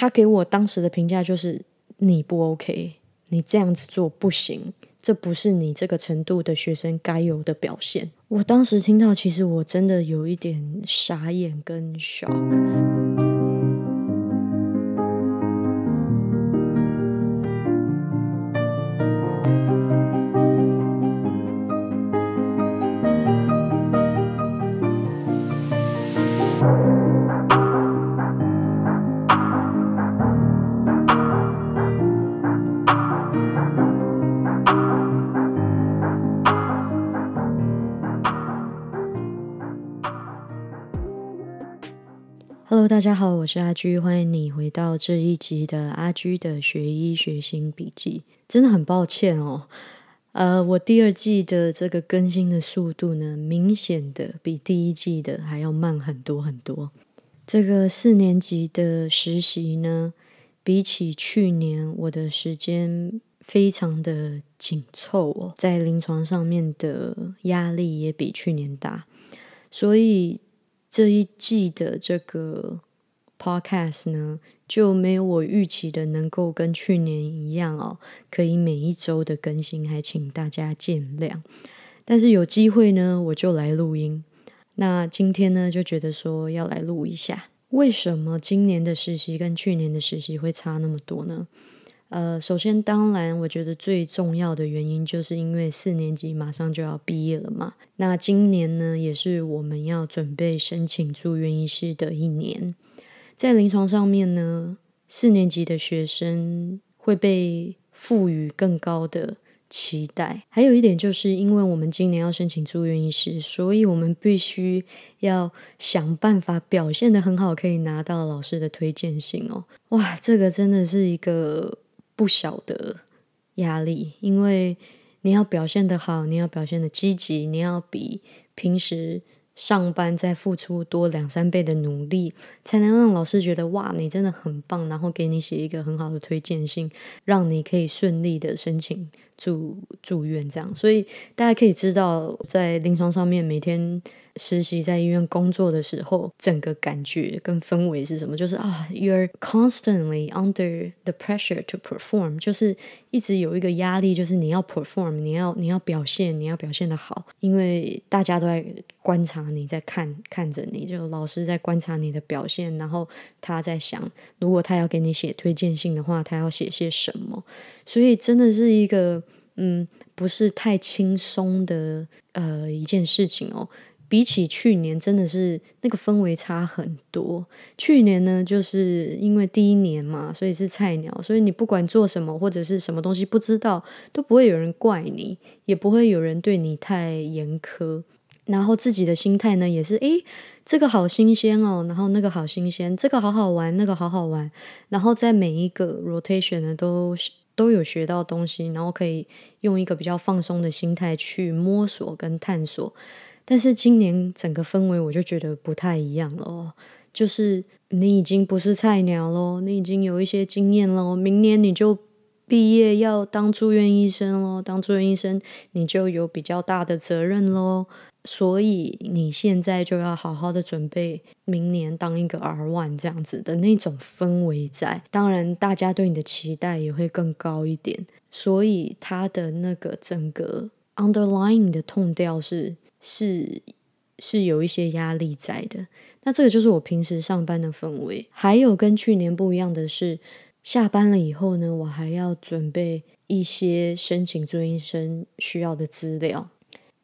他给我当时的评价就是你不 OK，你这样子做不行，这不是你这个程度的学生该有的表现。我当时听到，其实我真的有一点傻眼跟 shock。大家好，我是阿居，欢迎你回到这一集的阿居的学医学新笔记。真的很抱歉哦，呃，我第二季的这个更新的速度呢，明显的比第一季的还要慢很多很多。这个四年级的实习呢，比起去年，我的时间非常的紧凑哦，在临床上面的压力也比去年大，所以。这一季的这个 podcast 呢，就没有我预期的能够跟去年一样哦，可以每一周的更新，还请大家见谅。但是有机会呢，我就来录音。那今天呢，就觉得说要来录一下，为什么今年的实习跟去年的实习会差那么多呢？呃，首先，当然，我觉得最重要的原因，就是因为四年级马上就要毕业了嘛。那今年呢，也是我们要准备申请住院医师的一年。在临床上面呢，四年级的学生会被赋予更高的期待。还有一点，就是因为我们今年要申请住院医师，所以我们必须要想办法表现的很好，可以拿到老师的推荐信哦。哇，这个真的是一个。不小的压力，因为你要表现的好，你要表现的积极，你要比平时上班再付出多两三倍的努力，才能让老师觉得哇，你真的很棒，然后给你写一个很好的推荐信，让你可以顺利的申请住住院。这样，所以大家可以知道，在临床上面每天。实习在医院工作的时候，整个感觉跟氛围是什么？就是啊，you're constantly under the pressure to perform，就是一直有一个压力，就是你要 perform，你要你要表现，你要表现的好，因为大家都在观察你，在看看着你，就老师在观察你的表现，然后他在想，如果他要给你写推荐信的话，他要写些什么？所以真的是一个嗯，不是太轻松的呃一件事情哦。比起去年，真的是那个氛围差很多。去年呢，就是因为第一年嘛，所以是菜鸟，所以你不管做什么或者是什么东西不知道，都不会有人怪你，也不会有人对你太严苛。然后自己的心态呢，也是诶，这个好新鲜哦，然后那个好新鲜，这个好好玩，那个好好玩。然后在每一个 rotation 呢，都都有学到东西，然后可以用一个比较放松的心态去摸索跟探索。但是今年整个氛围我就觉得不太一样了哦，就是你已经不是菜鸟喽，你已经有一些经验喽，明年你就毕业要当住院医生喽，当住院医生你就有比较大的责任喽，所以你现在就要好好的准备明年当一个 R one 这样子的那种氛围在，当然大家对你的期待也会更高一点，所以他的那个整个 underlying 的痛调是。是是有一些压力在的，那这个就是我平时上班的氛围。还有跟去年不一样的是，下班了以后呢，我还要准备一些申请住院医生需要的资料。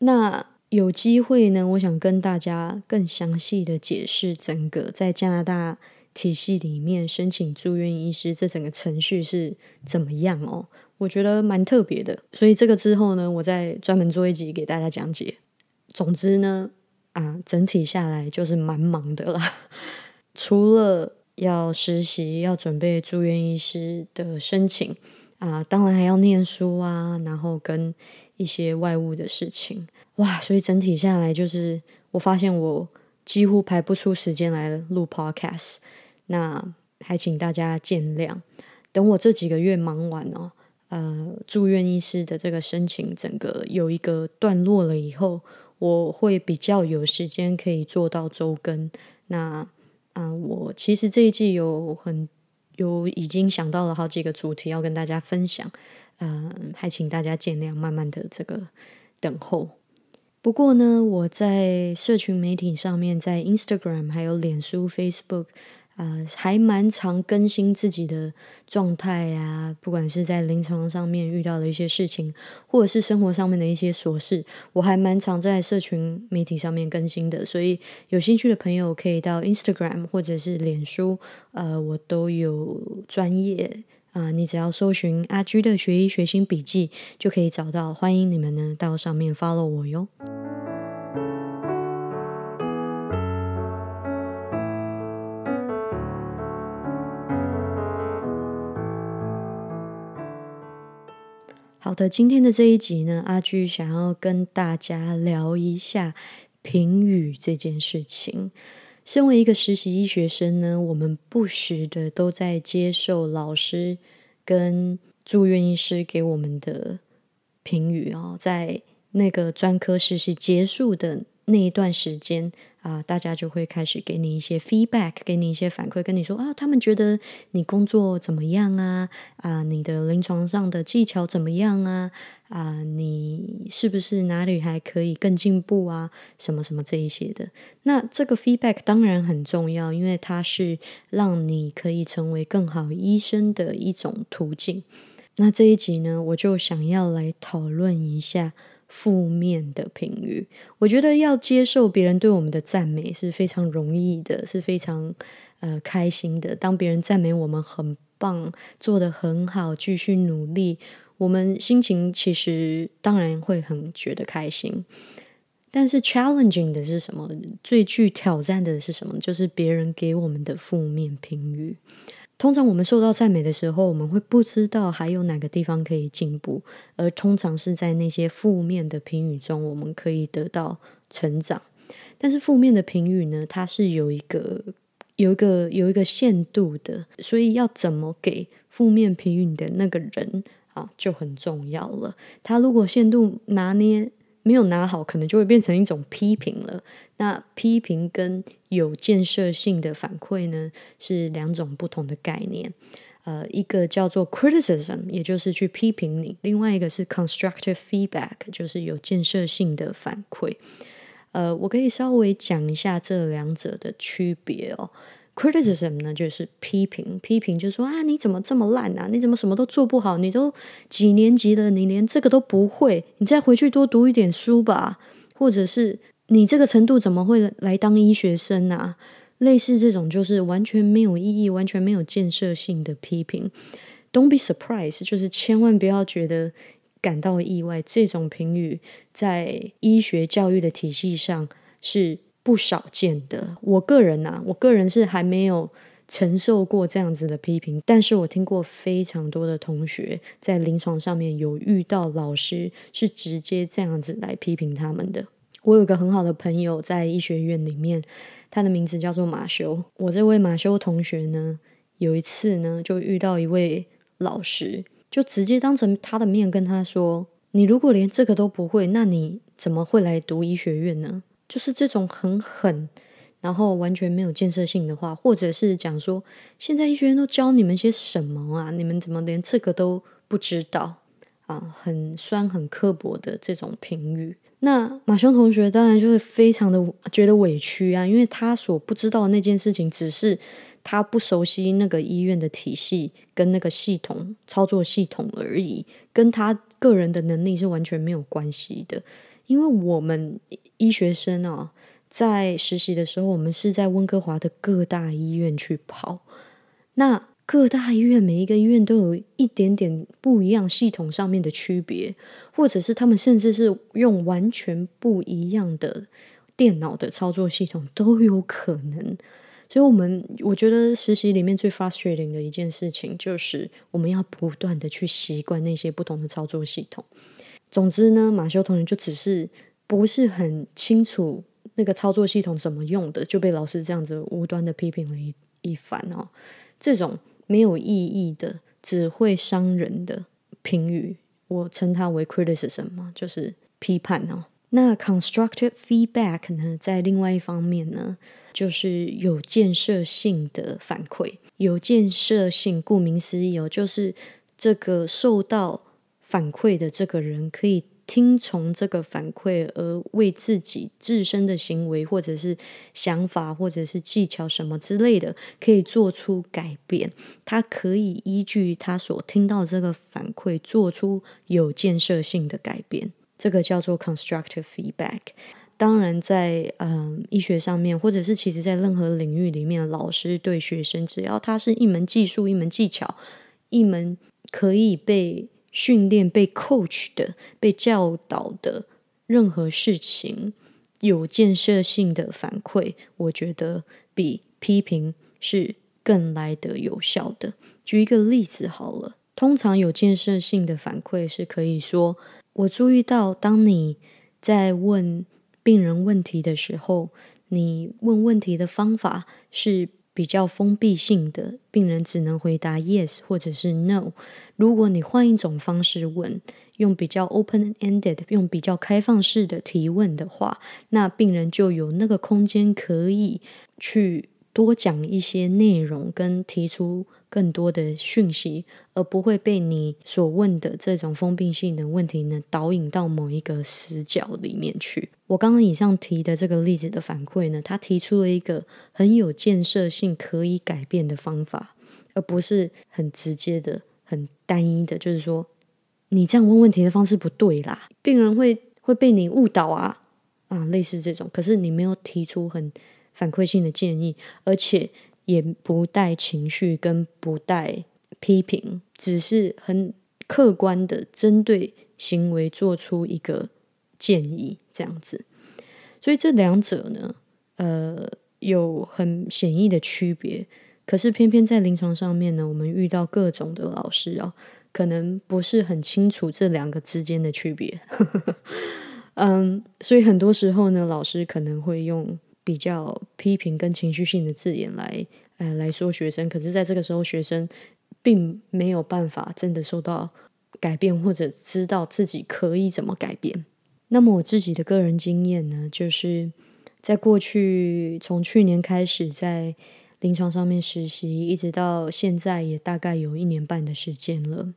那有机会呢，我想跟大家更详细的解释整个在加拿大体系里面申请住院医师这整个程序是怎么样哦。我觉得蛮特别的，所以这个之后呢，我再专门做一集给大家讲解。总之呢，啊，整体下来就是蛮忙的啦。除了要实习、要准备住院医师的申请啊，当然还要念书啊，然后跟一些外务的事情，哇！所以整体下来就是，我发现我几乎排不出时间来录 podcast。那还请大家见谅。等我这几个月忙完哦，呃，住院医师的这个申请整个有一个段落了以后。我会比较有时间可以做到周更。那啊，我其实这一季有很有已经想到了好几个主题要跟大家分享，嗯，还请大家见谅，慢慢的这个等候。不过呢，我在社群媒体上面，在 Instagram 还有脸书 Facebook。呃，还蛮常更新自己的状态啊，不管是在临床上面遇到的一些事情，或者是生活上面的一些琐事，我还蛮常在社群媒体上面更新的。所以有兴趣的朋友可以到 Instagram 或者是脸书，呃，我都有专业啊，你只要搜寻阿居的学医学新笔记就可以找到。欢迎你们呢到上面 follow 我哟。好的，今天的这一集呢，阿居想要跟大家聊一下评语这件事情。身为一个实习医学生呢，我们不时的都在接受老师跟住院医师给我们的评语哦，在那个专科实习结束的那一段时间。啊，大家就会开始给你一些 feedback，给你一些反馈，跟你说啊，他们觉得你工作怎么样啊？啊，你的临床上的技巧怎么样啊？啊，你是不是哪里还可以更进步啊？什么什么这一些的。那这个 feedback 当然很重要，因为它是让你可以成为更好医生的一种途径。那这一集呢，我就想要来讨论一下。负面的评语，我觉得要接受别人对我们的赞美是非常容易的，是非常呃开心的。当别人赞美我们很棒，做得很好，继续努力，我们心情其实当然会很觉得开心。但是 challenging 的是什么？最具挑战的是什么？就是别人给我们的负面评语。通常我们受到赞美的时候，我们会不知道还有哪个地方可以进步，而通常是在那些负面的评语中，我们可以得到成长。但是负面的评语呢，它是有一个、有一个、有一个限度的，所以要怎么给负面评语的那个人啊，就很重要了。他如果限度拿捏。没有拿好，可能就会变成一种批评了。那批评跟有建设性的反馈呢，是两种不同的概念。呃，一个叫做 criticism，也就是去批评你；另外一个是 constructive feedback，就是有建设性的反馈。呃，我可以稍微讲一下这两者的区别哦。Criticism 呢，就是批评，批评就说啊，你怎么这么烂啊？你怎么什么都做不好？你都几年级了，你连这个都不会？你再回去多读一点书吧，或者是你这个程度怎么会来当医学生啊？类似这种就是完全没有意义、完全没有建设性的批评。Don't be surprised，就是千万不要觉得感到意外。这种评语在医学教育的体系上是。不少见的，我个人呐，我个人是还没有承受过这样子的批评，但是我听过非常多的同学在临床上面有遇到老师是直接这样子来批评他们的。我有个很好的朋友在医学院里面，他的名字叫做马修。我这位马修同学呢，有一次呢就遇到一位老师，就直接当成他的面跟他说：“你如果连这个都不会，那你怎么会来读医学院呢？”就是这种很狠，然后完全没有建设性的话，或者是讲说，现在医学院都教你们些什么啊？你们怎么连这个都不知道啊？很酸、很刻薄的这种评语。那马修同学当然就会非常的觉得委屈啊，因为他所不知道那件事情，只是他不熟悉那个医院的体系跟那个系统操作系统而已，跟他个人的能力是完全没有关系的。因为我们医学生啊，在实习的时候，我们是在温哥华的各大医院去跑。那各大医院每一个医院都有一点点不一样系统上面的区别，或者是他们甚至是用完全不一样的电脑的操作系统都有可能。所以，我们我觉得实习里面最 frustrating 的一件事情，就是我们要不断的去习惯那些不同的操作系统。总之呢，马修同学就只是不是很清楚那个操作系统怎么用的，就被老师这样子无端的批评了一一番哦。这种没有意义的、只会伤人的评语，我称它为 criticism 嘛，就是批判哦。那 constructive feedback 呢，在另外一方面呢，就是有建设性的反馈。有建设性，顾名思义哦，就是这个受到反馈的这个人可以。听从这个反馈而为自己自身的行为，或者是想法，或者是技巧什么之类的，可以做出改变。他可以依据他所听到这个反馈，做出有建设性的改变。这个叫做 constructive feedback。当然，在嗯医学上面，或者是其实在任何领域里面，老师对学生，只要他是一门技术、一门技巧、一门可以被。训练被 coach 的、被教导的任何事情，有建设性的反馈，我觉得比批评是更来得有效的。举一个例子好了，通常有建设性的反馈是可以说：我注意到，当你在问病人问题的时候，你问问题的方法是。比较封闭性的病人只能回答 yes 或者是 no。如果你换一种方式问，用比较 open-ended，用比较开放式的提问的话，那病人就有那个空间可以去多讲一些内容跟提出。更多的讯息，而不会被你所问的这种封闭性的问题呢导引到某一个死角里面去。我刚刚以上提的这个例子的反馈呢，他提出了一个很有建设性、可以改变的方法，而不是很直接的、很单一的，就是说你这样问问题的方式不对啦，病人会会被你误导啊啊，类似这种。可是你没有提出很反馈性的建议，而且。也不带情绪，跟不带批评，只是很客观的针对行为做出一个建议，这样子。所以这两者呢，呃，有很显易的区别。可是偏偏在临床上面呢，我们遇到各种的老师啊，可能不是很清楚这两个之间的区别。嗯，所以很多时候呢，老师可能会用。比较批评跟情绪性的字眼来，呃，来说学生，可是在这个时候，学生并没有办法真的受到改变，或者知道自己可以怎么改变。那么我自己的个人经验呢，就是在过去从去年开始在临床上面实习，一直到现在也大概有一年半的时间了。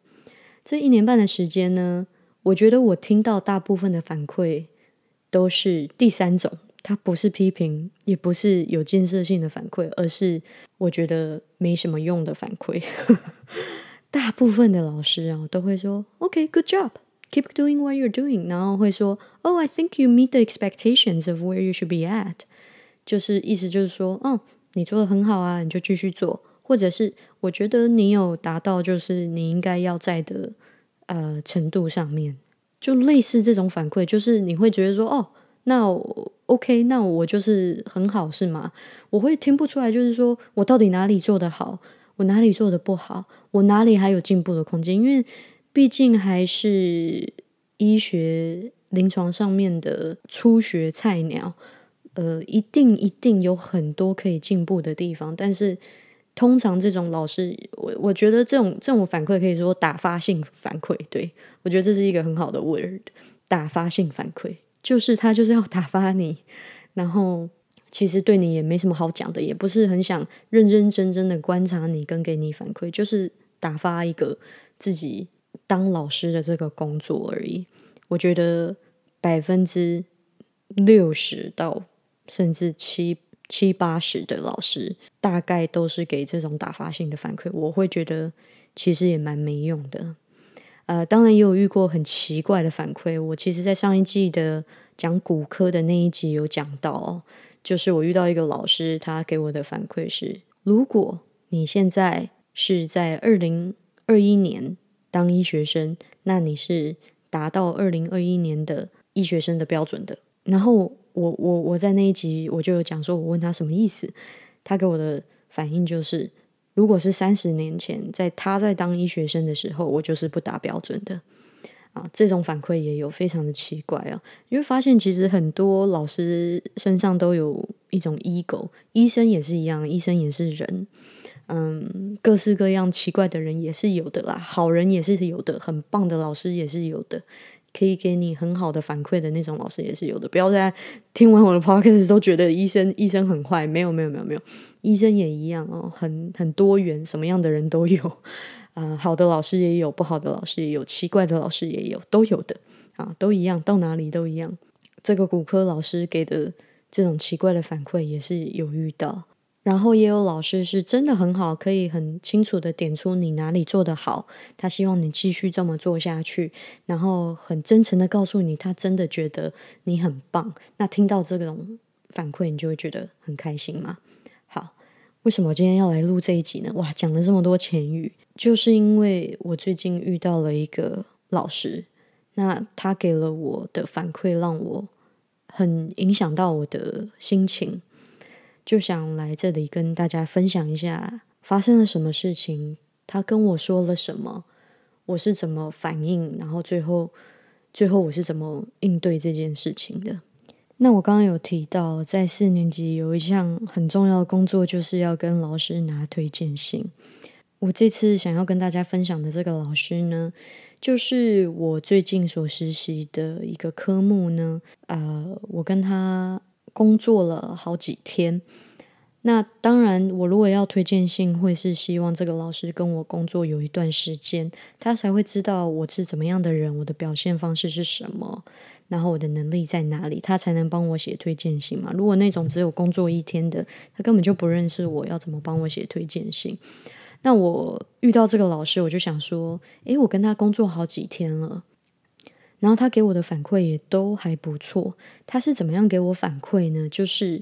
这一年半的时间呢，我觉得我听到大部分的反馈都是第三种。它不是批评，也不是有建设性的反馈，而是我觉得没什么用的反馈。大部分的老师啊，都会说 “OK, good job, keep doing what you're doing”，然后会说 “Oh, I think you meet the expectations of where you should be at”，就是意思就是说，哦，你做的很好啊，你就继续做，或者是我觉得你有达到就是你应该要在的呃程度上面，就类似这种反馈，就是你会觉得说，哦。那我 OK，那我就是很好是吗？我会听不出来，就是说我到底哪里做得好，我哪里做的不好，我哪里还有进步的空间？因为毕竟还是医学临床上面的初学菜鸟，呃，一定一定有很多可以进步的地方。但是通常这种老师，我我觉得这种这种反馈可以说打发性反馈，对我觉得这是一个很好的 word，打发性反馈。就是他就是要打发你，然后其实对你也没什么好讲的，也不是很想认认真真的观察你跟给你反馈，就是打发一个自己当老师的这个工作而已。我觉得百分之六十到甚至七七八十的老师，大概都是给这种打发性的反馈，我会觉得其实也蛮没用的。呃，当然也有遇过很奇怪的反馈。我其实，在上一季的讲骨科的那一集有讲到，就是我遇到一个老师，他给我的反馈是：如果你现在是在二零二一年当医学生，那你是达到二零二一年的医学生的标准的。然后我我我在那一集我就有讲说，我问他什么意思，他给我的反应就是。如果是三十年前，在他在当医学生的时候，我就是不达标准的啊。这种反馈也有非常的奇怪啊，因为发现其实很多老师身上都有一种 ego，医生也是一样，医生也是人，嗯，各式各样奇怪的人也是有的啦，好人也是有的，很棒的老师也是有的，可以给你很好的反馈的那种老师也是有的。不要在听完我的 podcast 都觉得医生医生很坏，没有没有没有没有。医生也一样哦，很很多元，什么样的人都有。啊，好的老师也有，不好的老师也有，奇怪的老师也有，都有的啊，都一样，到哪里都一样。这个骨科老师给的这种奇怪的反馈也是有遇到。然后也有老师是真的很好，可以很清楚的点出你哪里做得好，他希望你继续这么做下去，然后很真诚的告诉你，他真的觉得你很棒。那听到这种反馈，你就会觉得很开心嘛。为什么今天要来录这一集呢？哇，讲了这么多前语，就是因为我最近遇到了一个老师，那他给了我的反馈，让我很影响到我的心情。就想来这里跟大家分享一下发生了什么事情，他跟我说了什么，我是怎么反应，然后最后最后我是怎么应对这件事情的。那我刚刚有提到，在四年级有一项很重要的工作，就是要跟老师拿推荐信。我这次想要跟大家分享的这个老师呢，就是我最近所实习的一个科目呢。呃，我跟他。工作了好几天，那当然，我如果要推荐信，会是希望这个老师跟我工作有一段时间，他才会知道我是怎么样的人，我的表现方式是什么，然后我的能力在哪里，他才能帮我写推荐信嘛。如果那种只有工作一天的，他根本就不认识我，要怎么帮我写推荐信？那我遇到这个老师，我就想说，诶，我跟他工作好几天了。然后他给我的反馈也都还不错。他是怎么样给我反馈呢？就是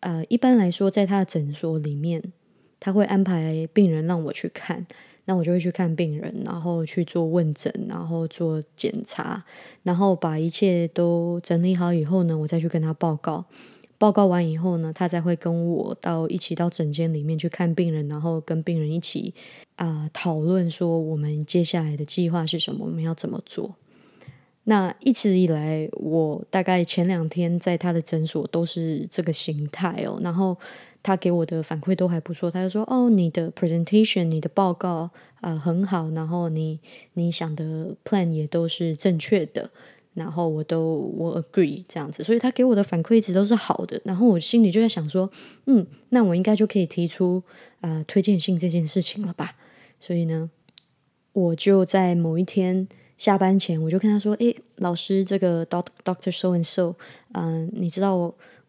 呃，一般来说，在他的诊所里面，他会安排病人让我去看，那我就会去看病人，然后去做问诊，然后做检查，然后把一切都整理好以后呢，我再去跟他报告。报告完以后呢，他才会跟我到一起到诊间里面去看病人，然后跟病人一起啊讨论说我们接下来的计划是什么，我们要怎么做。那一直以来，我大概前两天在他的诊所都是这个形态哦。然后他给我的反馈都还不错，他就说：“哦，你的 presentation，你的报告啊很好，然后你你想的 plan 也都是正确的，然后我都我 agree 这样子。所以他给我的反馈一直都是好的。然后我心里就在想说，嗯，那我应该就可以提出呃推荐信这件事情了吧？所以呢，我就在某一天。下班前，我就跟他说：“诶，老师，这个 Doctor Doctor So and So，嗯，你知道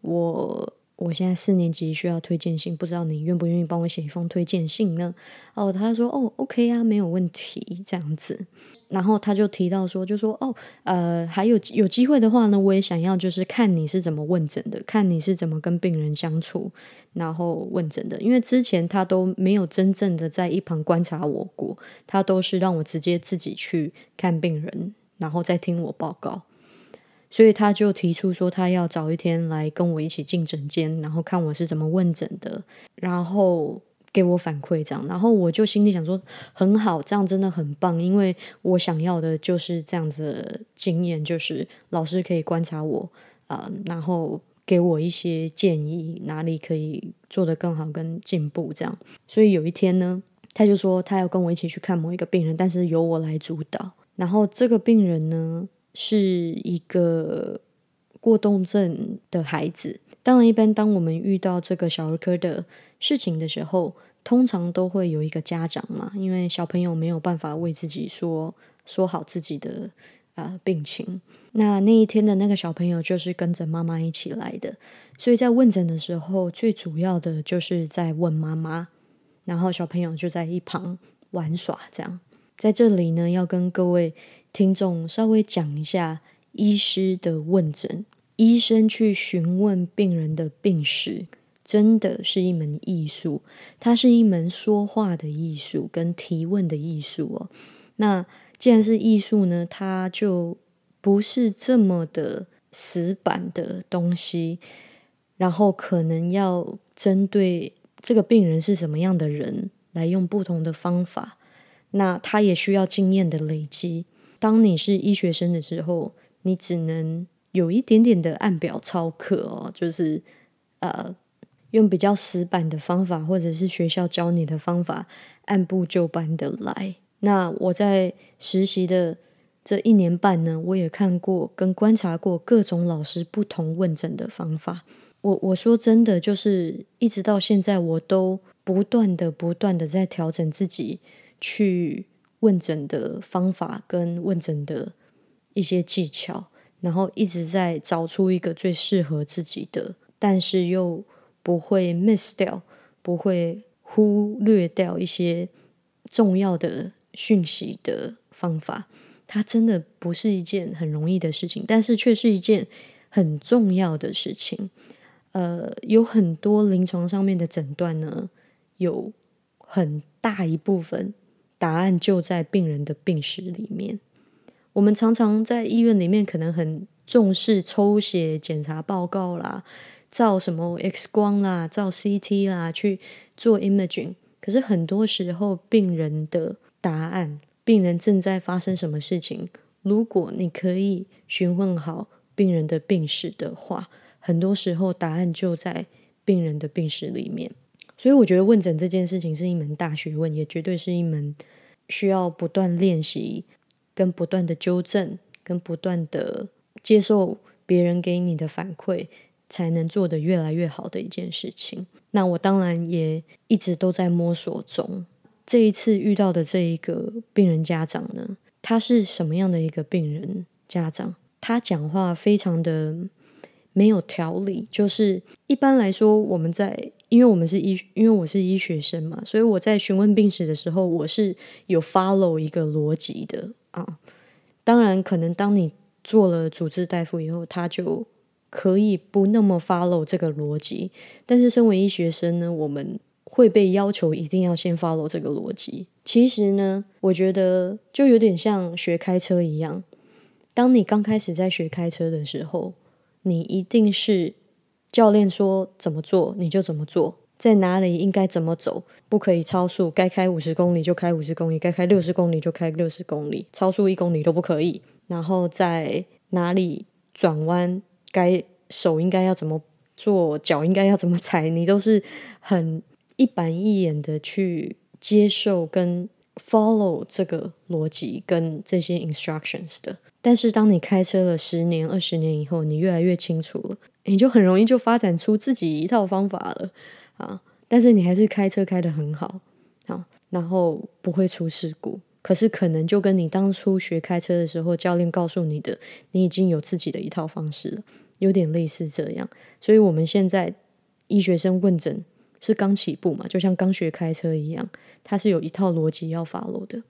我我现在四年级需要推荐信，不知道你愿不愿意帮我写一封推荐信呢？”哦，他说：“哦，OK 啊，没有问题。”这样子。然后他就提到说，就说哦，呃，还有有机会的话呢，我也想要就是看你是怎么问诊的，看你是怎么跟病人相处，然后问诊的。因为之前他都没有真正的在一旁观察我过，他都是让我直接自己去看病人，然后再听我报告。所以他就提出说，他要早一天来跟我一起进诊间，然后看我是怎么问诊的，然后。给我反馈这样，然后我就心里想说很好，这样真的很棒，因为我想要的就是这样子经验，就是老师可以观察我啊，然后给我一些建议，哪里可以做得更好跟进步这样。所以有一天呢，他就说他要跟我一起去看某一个病人，但是由我来主导。然后这个病人呢是一个过动症的孩子。当然，一般当我们遇到这个小儿科的事情的时候，通常都会有一个家长嘛，因为小朋友没有办法为自己说说好自己的啊病情。那那一天的那个小朋友就是跟着妈妈一起来的，所以在问诊的时候，最主要的就是在问妈妈，然后小朋友就在一旁玩耍。这样，在这里呢，要跟各位听众稍微讲一下医师的问诊。医生去询问病人的病史，真的是一门艺术。它是一门说话的艺术，跟提问的艺术哦。那既然是艺术呢，它就不是这么的死板的东西。然后可能要针对这个病人是什么样的人，来用不同的方法。那他也需要经验的累积。当你是医学生的时候，你只能。有一点点的按表操课哦，就是呃，用比较死板的方法，或者是学校教你的方法，按部就班的来。那我在实习的这一年半呢，我也看过跟观察过各种老师不同问诊的方法。我我说真的，就是一直到现在，我都不断的、不断的在调整自己去问诊的方法跟问诊的一些技巧，然后一直在找出一个最适合自己的，但是又不会 miss 掉，不会忽略掉一些重要的讯息的方法。它真的不是一件很容易的事情，但是却是一件很重要的事情。呃，有很多临床上面的诊断呢，有很大一部分答案就在病人的病史里面。我们常常在医院里面可能很重视抽血检查报告啦，照什么 X 光啦，照 CT 啦，去做 imaging。可是很多时候，病人的答案，病人正在发生什么事情，如果你可以询问好病人的病史的话。很多时候，答案就在病人的病史里面，所以我觉得问诊这件事情是一门大学问，也绝对是一门需要不断练习、跟不断的纠正、跟不断的接受别人给你的反馈，才能做得越来越好的一件事情。那我当然也一直都在摸索中。这一次遇到的这一个病人家长呢，他是什么样的一个病人家长？他讲话非常的。没有条理，就是一般来说，我们在因为我们是医，因为我是医学生嘛，所以我在询问病史的时候，我是有 follow 一个逻辑的啊。当然，可能当你做了主治大夫以后，他就可以不那么 follow 这个逻辑。但是，身为医学生呢，我们会被要求一定要先 follow 这个逻辑。其实呢，我觉得就有点像学开车一样，当你刚开始在学开车的时候。你一定是教练说怎么做你就怎么做，在哪里应该怎么走，不可以超速，该开五十公里就开五十公里，该开六十公里就开六十公里，超速一公里都不可以。然后在哪里转弯，该手应该要怎么做，脚应该要怎么踩，你都是很一板一眼的去接受跟 follow 这个逻辑跟这些 instructions 的。但是，当你开车了十年、二十年以后，你越来越清楚了，你就很容易就发展出自己一套方法了啊！但是你还是开车开得很好啊，然后不会出事故。可是，可能就跟你当初学开车的时候，教练告诉你的，你已经有自己的一套方式了，有点类似这样。所以，我们现在医学生问诊是刚起步嘛，就像刚学开车一样，它是有一套逻辑要 follow 的。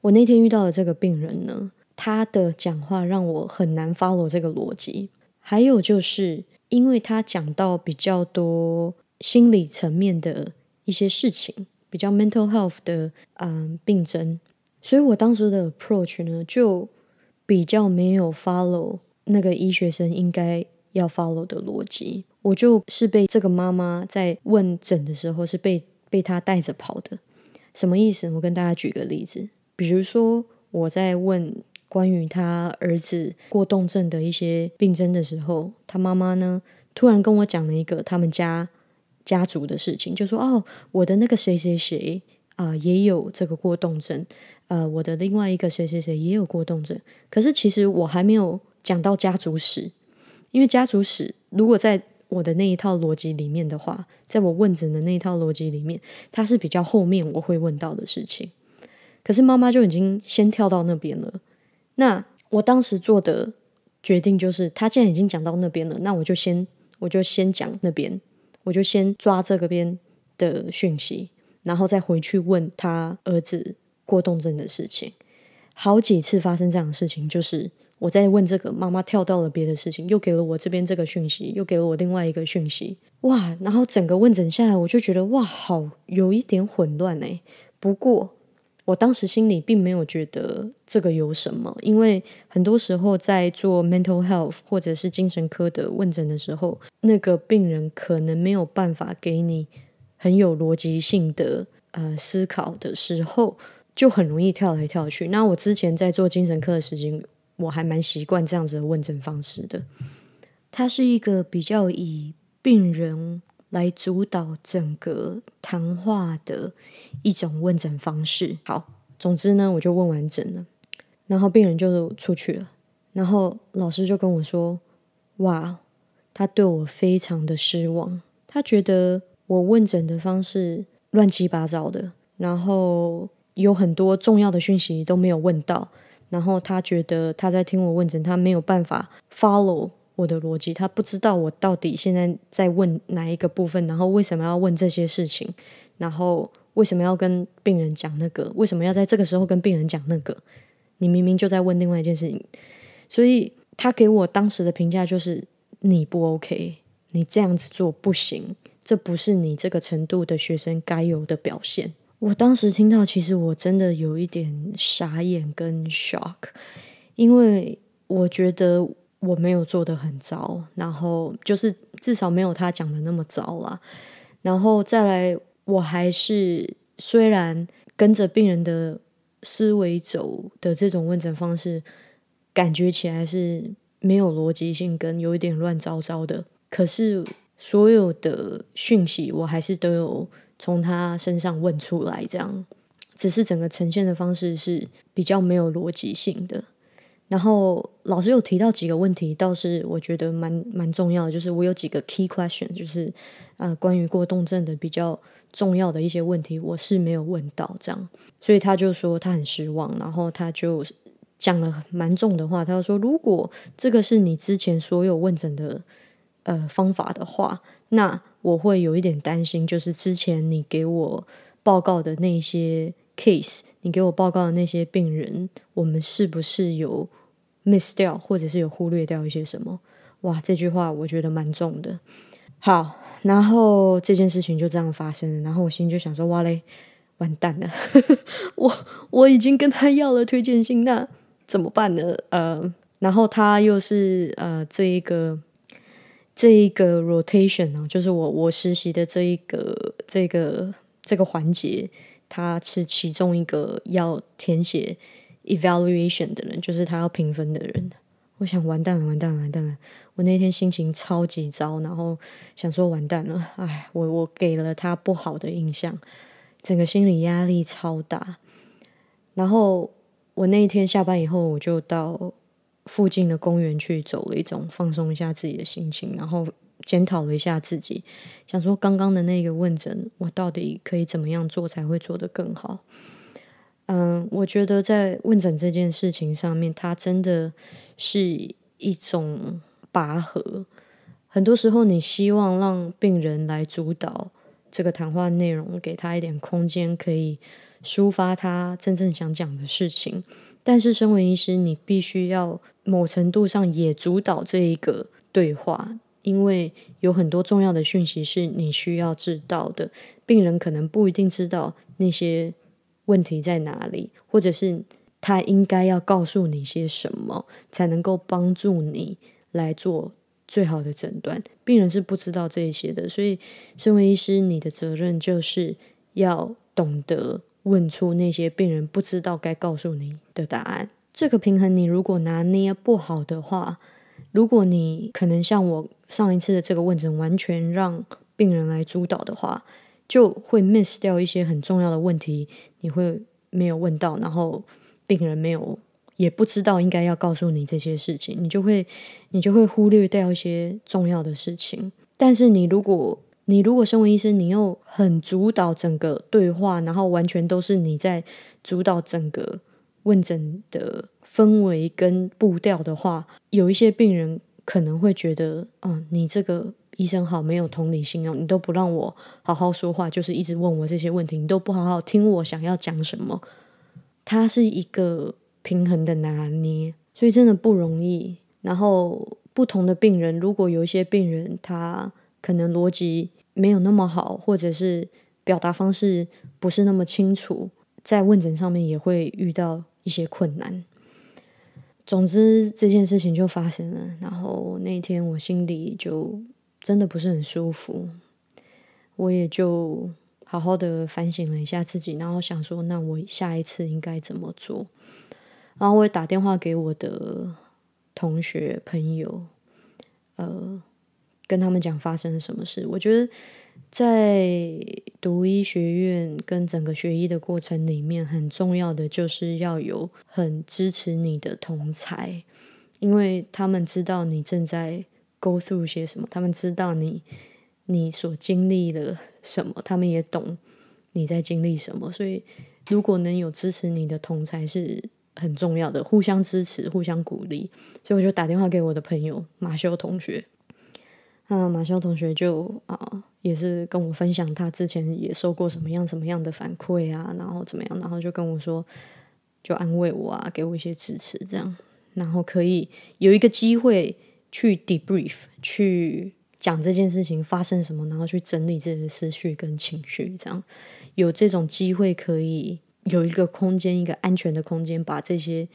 我那天遇到的这个病人呢？他的讲话让我很难 follow 这个逻辑，还有就是因为他讲到比较多心理层面的一些事情，比较 mental health 的嗯病症，所以我当时的 approach 呢就比较没有 follow 那个医学生应该要 follow 的逻辑，我就是被这个妈妈在问诊的时候是被被他带着跑的，什么意思？我跟大家举个例子，比如说我在问。关于他儿子过动症的一些病症的时候，他妈妈呢突然跟我讲了一个他们家家族的事情，就说：“哦，我的那个谁谁谁啊也有这个过动症，呃，我的另外一个谁谁谁也有过动症。可是其实我还没有讲到家族史，因为家族史如果在我的那一套逻辑里面的话，在我问诊的那一套逻辑里面，它是比较后面我会问到的事情。可是妈妈就已经先跳到那边了。”那我当时做的决定就是，他既然已经讲到那边了，那我就先我就先讲那边，我就先抓这个边的讯息，然后再回去问他儿子过动症的事情。好几次发生这样的事情，就是我在问这个妈妈跳到了别的事情，又给了我这边这个讯息，又给了我另外一个讯息，哇！然后整个问诊下来，我就觉得哇，好有一点混乱哎。不过。我当时心里并没有觉得这个有什么，因为很多时候在做 mental health 或者是精神科的问诊的时候，那个病人可能没有办法给你很有逻辑性的呃思考的时候，就很容易跳来跳去。那我之前在做精神科的时间，我还蛮习惯这样子的问诊方式的。它是一个比较以病人。来主导整个谈话的一种问诊方式。好，总之呢，我就问完整了，然后病人就出去了。然后老师就跟我说：“哇，他他对我非常的失望，他觉得我问诊的方式乱七八糟的，然后有很多重要的讯息都没有问到，然后他觉得他在听我问诊，他没有办法 follow 我的逻辑，他不知道我到底现在在问哪一个部分，然后为什么要问这些事情，然后为什么要跟病人讲那个，为什么要在这个时候跟病人讲那个？你明明就在问另外一件事情，所以他给我当时的评价就是你不 OK，你这样子做不行，这不是你这个程度的学生该有的表现。我当时听到，其实我真的有一点傻眼跟 shock，因为我觉得我没有做的很糟，然后就是至少没有他讲的那么糟啦。然后再来，我还是虽然跟着病人的。思维走的这种问诊方式，感觉起来是没有逻辑性，跟有一点乱糟糟的。可是所有的讯息，我还是都有从他身上问出来，这样只是整个呈现的方式是比较没有逻辑性的。然后老师有提到几个问题，倒是我觉得蛮蛮重要的，就是我有几个 key question，就是呃关于过动症的比较重要的一些问题，我是没有问到这样，所以他就说他很失望，然后他就讲了蛮重的话，他就说如果这个是你之前所有问诊的呃方法的话，那我会有一点担心，就是之前你给我报告的那些 case，你给我报告的那些病人，我们是不是有？miss 掉，或者是有忽略掉一些什么？哇，这句话我觉得蛮重的。好，然后这件事情就这样发生了，然后我心里就想说：哇嘞，完蛋了！我我已经跟他要了推荐信，那怎么办呢？呃，然后他又是呃这一个这一个 rotation 呢，就是我我实习的这一个这个这个环节，他是其中一个要填写。Evaluation 的人就是他要评分的人，我想完蛋了，完蛋了，完蛋了！我那天心情超级糟，然后想说完蛋了，哎，我我给了他不好的印象，整个心理压力超大。然后我那一天下班以后，我就到附近的公园去走了一种，放松一下自己的心情，然后检讨了一下自己，想说刚刚的那个问诊，我到底可以怎么样做才会做得更好。嗯，我觉得在问诊这件事情上面，它真的是一种拔河。很多时候，你希望让病人来主导这个谈话内容，给他一点空间，可以抒发他真正想讲的事情。但是，身为医师，你必须要某程度上也主导这一个对话，因为有很多重要的讯息是你需要知道的。病人可能不一定知道那些。问题在哪里？或者是他应该要告诉你些什么，才能够帮助你来做最好的诊断？病人是不知道这些的，所以身为医师，你的责任就是要懂得问出那些病人不知道该告诉你的答案。这个平衡，你如果拿捏不好的话，如果你可能像我上一次的这个问诊，完全让病人来主导的话。就会 miss 掉一些很重要的问题，你会没有问到，然后病人没有也不知道应该要告诉你这些事情，你就会你就会忽略掉一些重要的事情。但是你如果你如果身为医生，你又很主导整个对话，然后完全都是你在主导整个问诊的氛围跟步调的话，有一些病人可能会觉得，嗯，你这个。医生好没有同理心哦，你都不让我好好说话，就是一直问我这些问题，你都不好好听我想要讲什么。它是一个平衡的拿捏，所以真的不容易。然后不同的病人，如果有一些病人他可能逻辑没有那么好，或者是表达方式不是那么清楚，在问诊上面也会遇到一些困难。总之这件事情就发生了，然后那天我心里就。真的不是很舒服，我也就好好的反省了一下自己，然后想说，那我下一次应该怎么做？然后我也打电话给我的同学朋友，呃，跟他们讲发生了什么事。我觉得在读医学院跟整个学医的过程里面，很重要的就是要有很支持你的同才，因为他们知道你正在。Go through 些什么，他们知道你你所经历了什么，他们也懂你在经历什么。所以，如果能有支持你的同才是很重要的，互相支持，互相鼓励。所以，我就打电话给我的朋友马修同学。那马修同学就啊，也是跟我分享他之前也受过什么样什么样的反馈啊，然后怎么样，然后就跟我说，就安慰我啊，给我一些支持，这样，然后可以有一个机会去 debrief，去讲这件事情发生什么，然后去整理这些思绪跟情绪，这样有这种机会可以有一个空间，一个安全的空间，把这些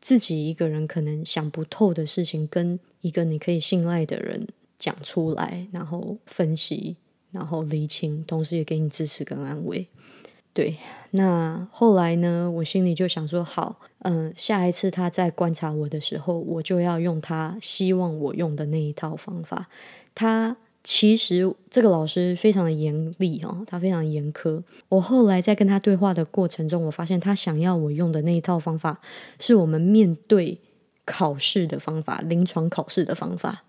自己一个人可能想不透的事情，跟一个你可以信赖的人。讲出来，然后分析，然后理清，同时也给你支持跟安慰。对，那后来呢？我心里就想说，好，嗯，下一次他再观察我的时候，我就要用他希望我用的那一套方法。他其实这个老师非常的严厉哦，他非常严苛。我后来在跟他对话的过程中，我发现他想要我用的那一套方法，是我们面对考试的方法，临床考试的方法。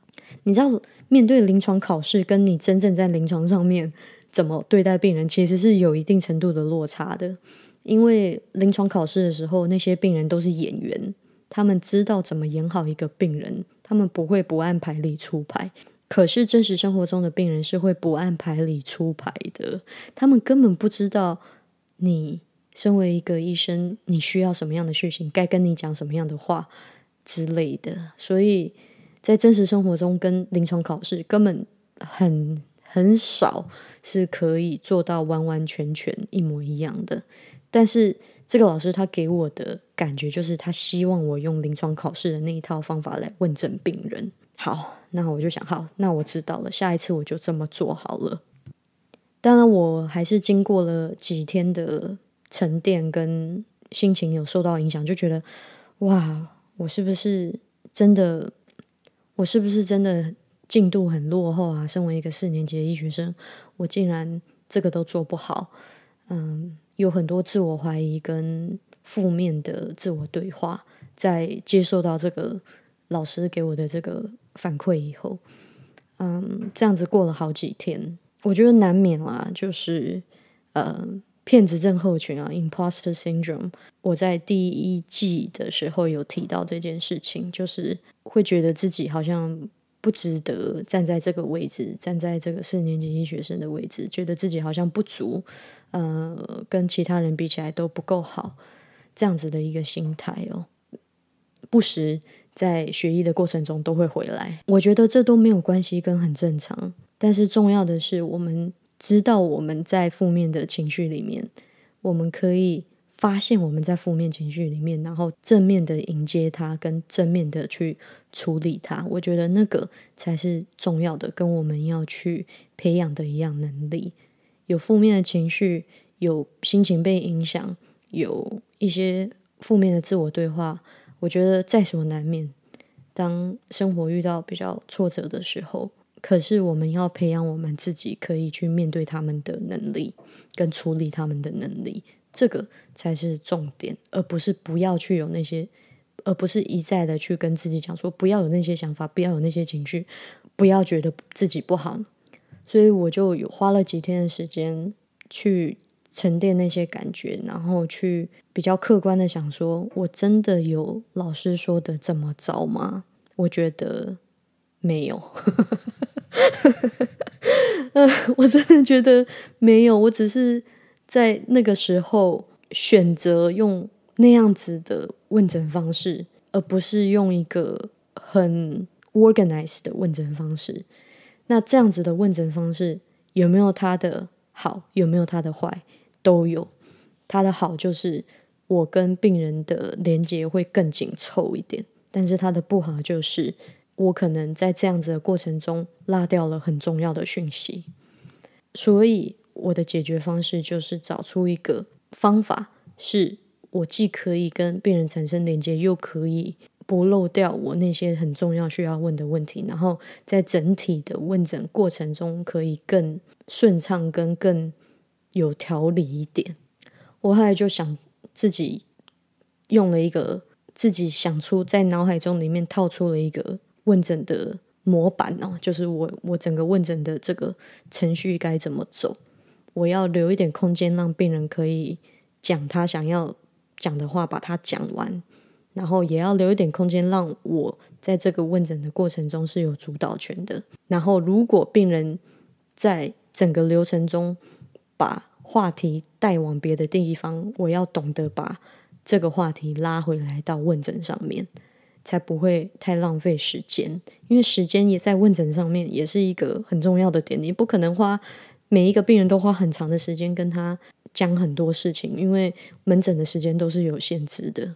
你知道，面对临床考试，跟你真正在临床上面怎么对待病人，其实是有一定程度的落差的。因为临床考试的时候，那些病人都是演员，他们知道怎么演好一个病人，他们不会不按牌理出牌。可是真实生活中的病人是会不按牌理出牌的，他们根本不知道你身为一个医生，你需要什么样的事情，该跟你讲什么样的话之类的，所以。在真实生活中，跟临床考试根本很很少是可以做到完完全全一模一样的。但是这个老师他给我的感觉就是，他希望我用临床考试的那一套方法来问诊病人。好，那我就想，好，那我知道了，下一次我就这么做好了。当然，我还是经过了几天的沉淀，跟心情有受到影响，就觉得，哇，我是不是真的？我是不是真的进度很落后啊？身为一个四年级的医学生，我竟然这个都做不好。嗯，有很多自我怀疑跟负面的自我对话，在接受到这个老师给我的这个反馈以后，嗯，这样子过了好几天，我觉得难免啦，就是呃，骗子症候群啊，imposter syndrome。我在第一季的时候有提到这件事情，就是。会觉得自己好像不值得站在这个位置，站在这个四年级医学生的位置，觉得自己好像不足，呃，跟其他人比起来都不够好，这样子的一个心态哦，不时在学医的过程中都会回来。我觉得这都没有关系，跟很正常。但是重要的是，我们知道我们在负面的情绪里面，我们可以。发现我们在负面情绪里面，然后正面的迎接它，跟正面的去处理它，我觉得那个才是重要的，跟我们要去培养的一样能力。有负面的情绪，有心情被影响，有一些负面的自我对话，我觉得在所难免。当生活遇到比较挫折的时候，可是我们要培养我们自己可以去面对他们的能力，跟处理他们的能力。这个才是重点，而不是不要去有那些，而不是一再的去跟自己讲说不要有那些想法，不要有那些情绪，不要觉得自己不好。所以我就有花了几天的时间去沉淀那些感觉，然后去比较客观的想说，我真的有老师说的这么糟吗？我觉得没有，呃，我真的觉得没有，我只是。在那个时候，选择用那样子的问诊方式，而不是用一个很 organized 的问诊方式。那这样子的问诊方式有没有它的好？有没有它的坏？都有。它的好就是我跟病人的连接会更紧凑一点，但是它的不好就是我可能在这样子的过程中拉掉了很重要的讯息，所以。我的解决方式就是找出一个方法，是我既可以跟病人产生连接，又可以不漏掉我那些很重要需要问的问题，然后在整体的问诊过程中可以更顺畅、跟更有条理一点。我后来就想自己用了一个自己想出在脑海中里面套出了一个问诊的模板哦，就是我我整个问诊的这个程序该怎么走。我要留一点空间，让病人可以讲他想要讲的话，把它讲完。然后也要留一点空间，让我在这个问诊的过程中是有主导权的。然后，如果病人在整个流程中把话题带往别的地方，我要懂得把这个话题拉回来到问诊上面，才不会太浪费时间。因为时间也在问诊上面，也是一个很重要的点。你不可能花每一个病人都花很长的时间跟他讲很多事情，因为门诊的时间都是有限制的。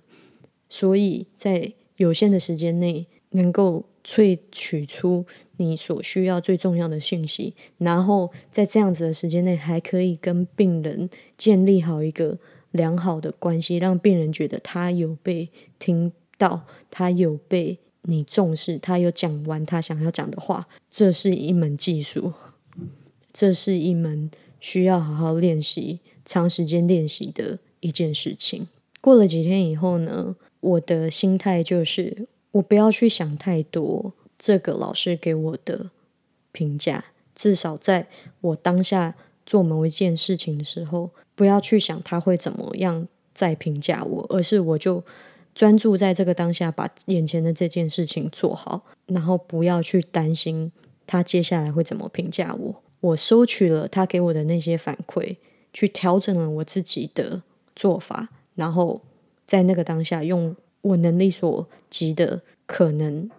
所以在有限的时间内，能够萃取出你所需要最重要的信息，然后在这样子的时间内，还可以跟病人建立好一个良好的关系，让病人觉得他有被听到，他有被你重视，他有讲完他想要讲的话。这是一门技术，这是一门需要好好练习、长时间练习的一件事情。过了几天以后呢？我的心态就是，我不要去想太多这个老师给我的评价，至少在我当下做某一件事情的时候，不要去想他会怎么样再评价我，而是我就专注在这个当下，把眼前的这件事情做好，然后不要去担心他接下来会怎么评价我。我收取了他给我的那些反馈，去调整了我自己的做法，然后。在那个当下，用我能力所及的可能，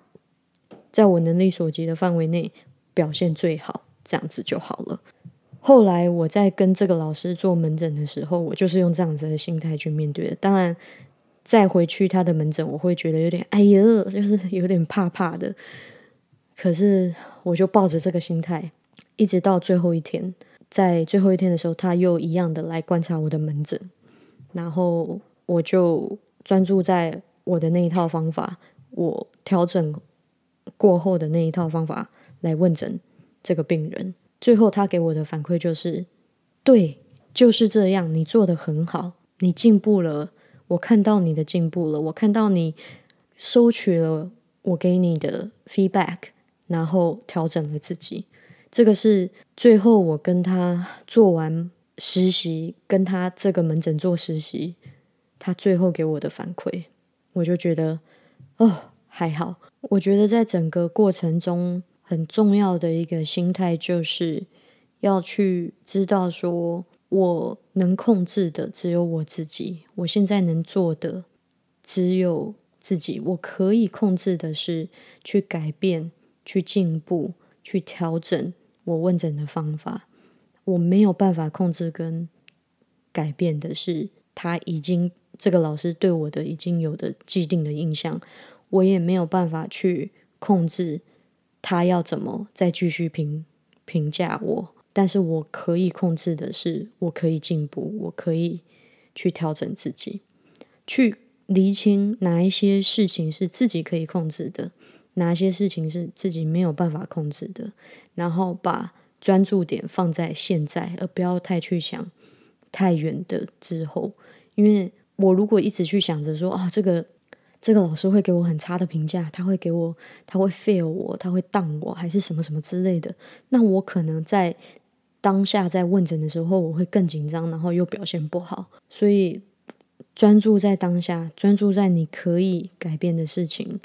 在我能力所及的范围内表现最好，这样子就好了。后来我在跟这个老师做门诊的时候，我就是用这样子的心态去面对的。当然，再回去他的门诊，我会觉得有点哎呀，就是有点怕怕的。可是我就抱着这个心态，一直到最后一天，在最后一天的时候，他又一样的来观察我的门诊，然后。我就专注在我的那一套方法，我调整过后的那一套方法来问诊这个病人。最后他给我的反馈就是：对，就是这样，你做的很好，你进步了，我看到你的进步了，我看到你收取了我给你的 feedback，然后调整了自己。这个是最后我跟他做完实习，跟他这个门诊做实习。他最后给我的反馈，我就觉得哦还好。我觉得在整个过程中很重要的一个心态，就是要去知道说，我能控制的只有我自己，我现在能做的只有自己。我可以控制的是去改变、去进步、去调整我问诊的方法。我没有办法控制跟改变的是，他已经。这个老师对我的已经有的既定的印象，我也没有办法去控制他要怎么再继续评评价我。但是我可以控制的是，我可以进步，我可以去调整自己，去厘清哪一些事情是自己可以控制的，哪些事情是自己没有办法控制的，然后把专注点放在现在，而不要太去想太远的之后，因为。我如果一直去想着说，哦，这个这个老师会给我很差的评价，他会给我，他会 fail 我，他会当我，还是什么什么之类的，那我可能在当下在问诊的时候，我会更紧张，然后又表现不好。所以专注在当下，专注在你可以改变的事情，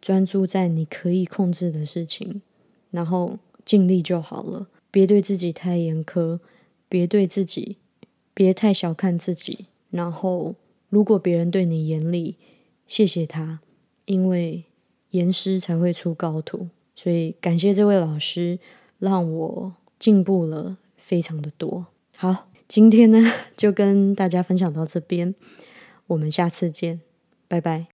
专注在你可以控制的事情，然后尽力就好了。别对自己太严苛，别对自己，别太小看自己，然后。如果别人对你严厉，谢谢他，因为严师才会出高徒。所以感谢这位老师，让我进步了非常的多。好，今天呢 就跟大家分享到这边，我们下次见，拜拜。